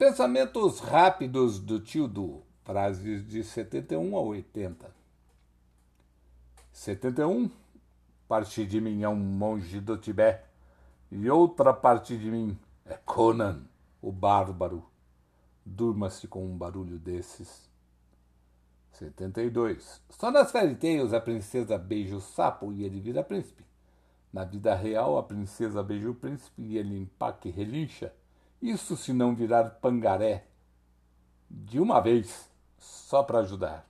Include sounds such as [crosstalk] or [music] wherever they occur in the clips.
Pensamentos rápidos do tio Du, frases de 71 a 80. 71. Parte de mim é um monge do Tibete, e outra parte de mim é Conan, o bárbaro. Durma-se com um barulho desses. 72. Só nas fairy tales a princesa beija o sapo e ele vira príncipe. Na vida real, a princesa beija o príncipe e ele empaca e relincha. Isso se não virar pangaré de uma vez, só para ajudar.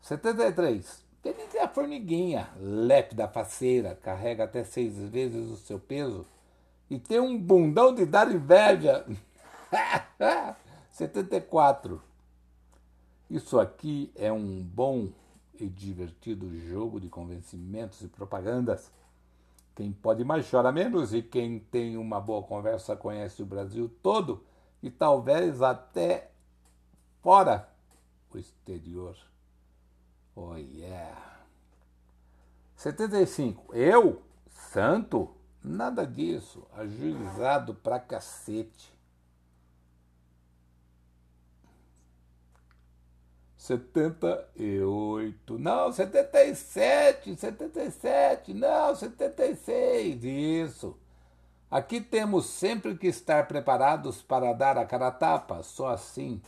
73. Feliz é a formiguinha, lépida, faceira, carrega até seis vezes o seu peso e tem um bundão de dar inveja. [laughs] 74. Isso aqui é um bom e divertido jogo de convencimentos e propagandas quem pode mais chora menos e quem tem uma boa conversa conhece o Brasil todo e talvez até fora o exterior. Oh yeah. 75. Eu, santo? Nada disso. Ajuizado pra cacete. 78, não, 77, 77, não, 76, isso. Aqui temos sempre que estar preparados para dar a cara a tapa, só assim,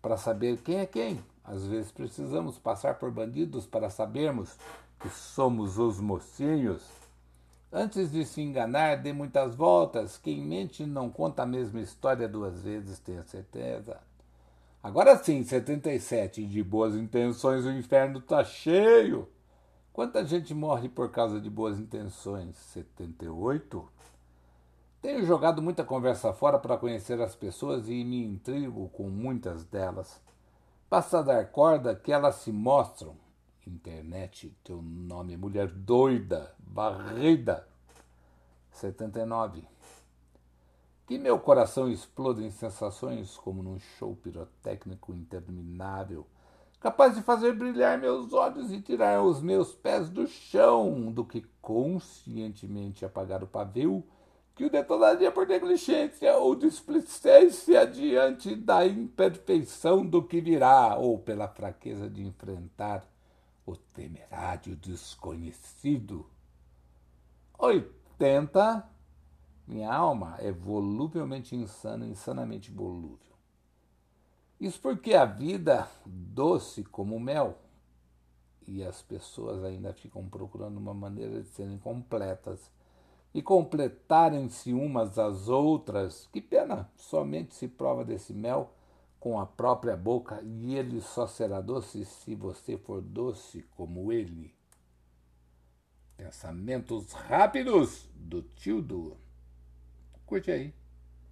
para saber quem é quem. Às vezes precisamos passar por bandidos para sabermos que somos os mocinhos. Antes de se enganar, dê muitas voltas. Quem mente não conta a mesma história duas vezes, tenha certeza. Agora sim, 77, de boas intenções o inferno está cheio. Quanta gente morre por causa de boas intenções? 78? Tenho jogado muita conversa fora para conhecer as pessoas e me intrigo com muitas delas. Basta dar corda que elas se mostram. Internet, teu nome é mulher doida, barrida. 79 que meu coração exploda em sensações como num show pirotécnico interminável, capaz de fazer brilhar meus olhos e tirar os meus pés do chão, do que conscientemente apagar o pavio que o detonaria por negligência ou displicência diante da imperfeição do que virá, ou pela fraqueza de enfrentar o temerário desconhecido. Oitenta minha alma é voluvelmente insana, insanamente volúvel. Isso porque a vida doce como mel e as pessoas ainda ficam procurando uma maneira de serem completas e completarem-se umas às outras. Que pena! Somente se prova desse mel com a própria boca e ele só será doce se você for doce como ele. Pensamentos rápidos do tio Du. Curte aí.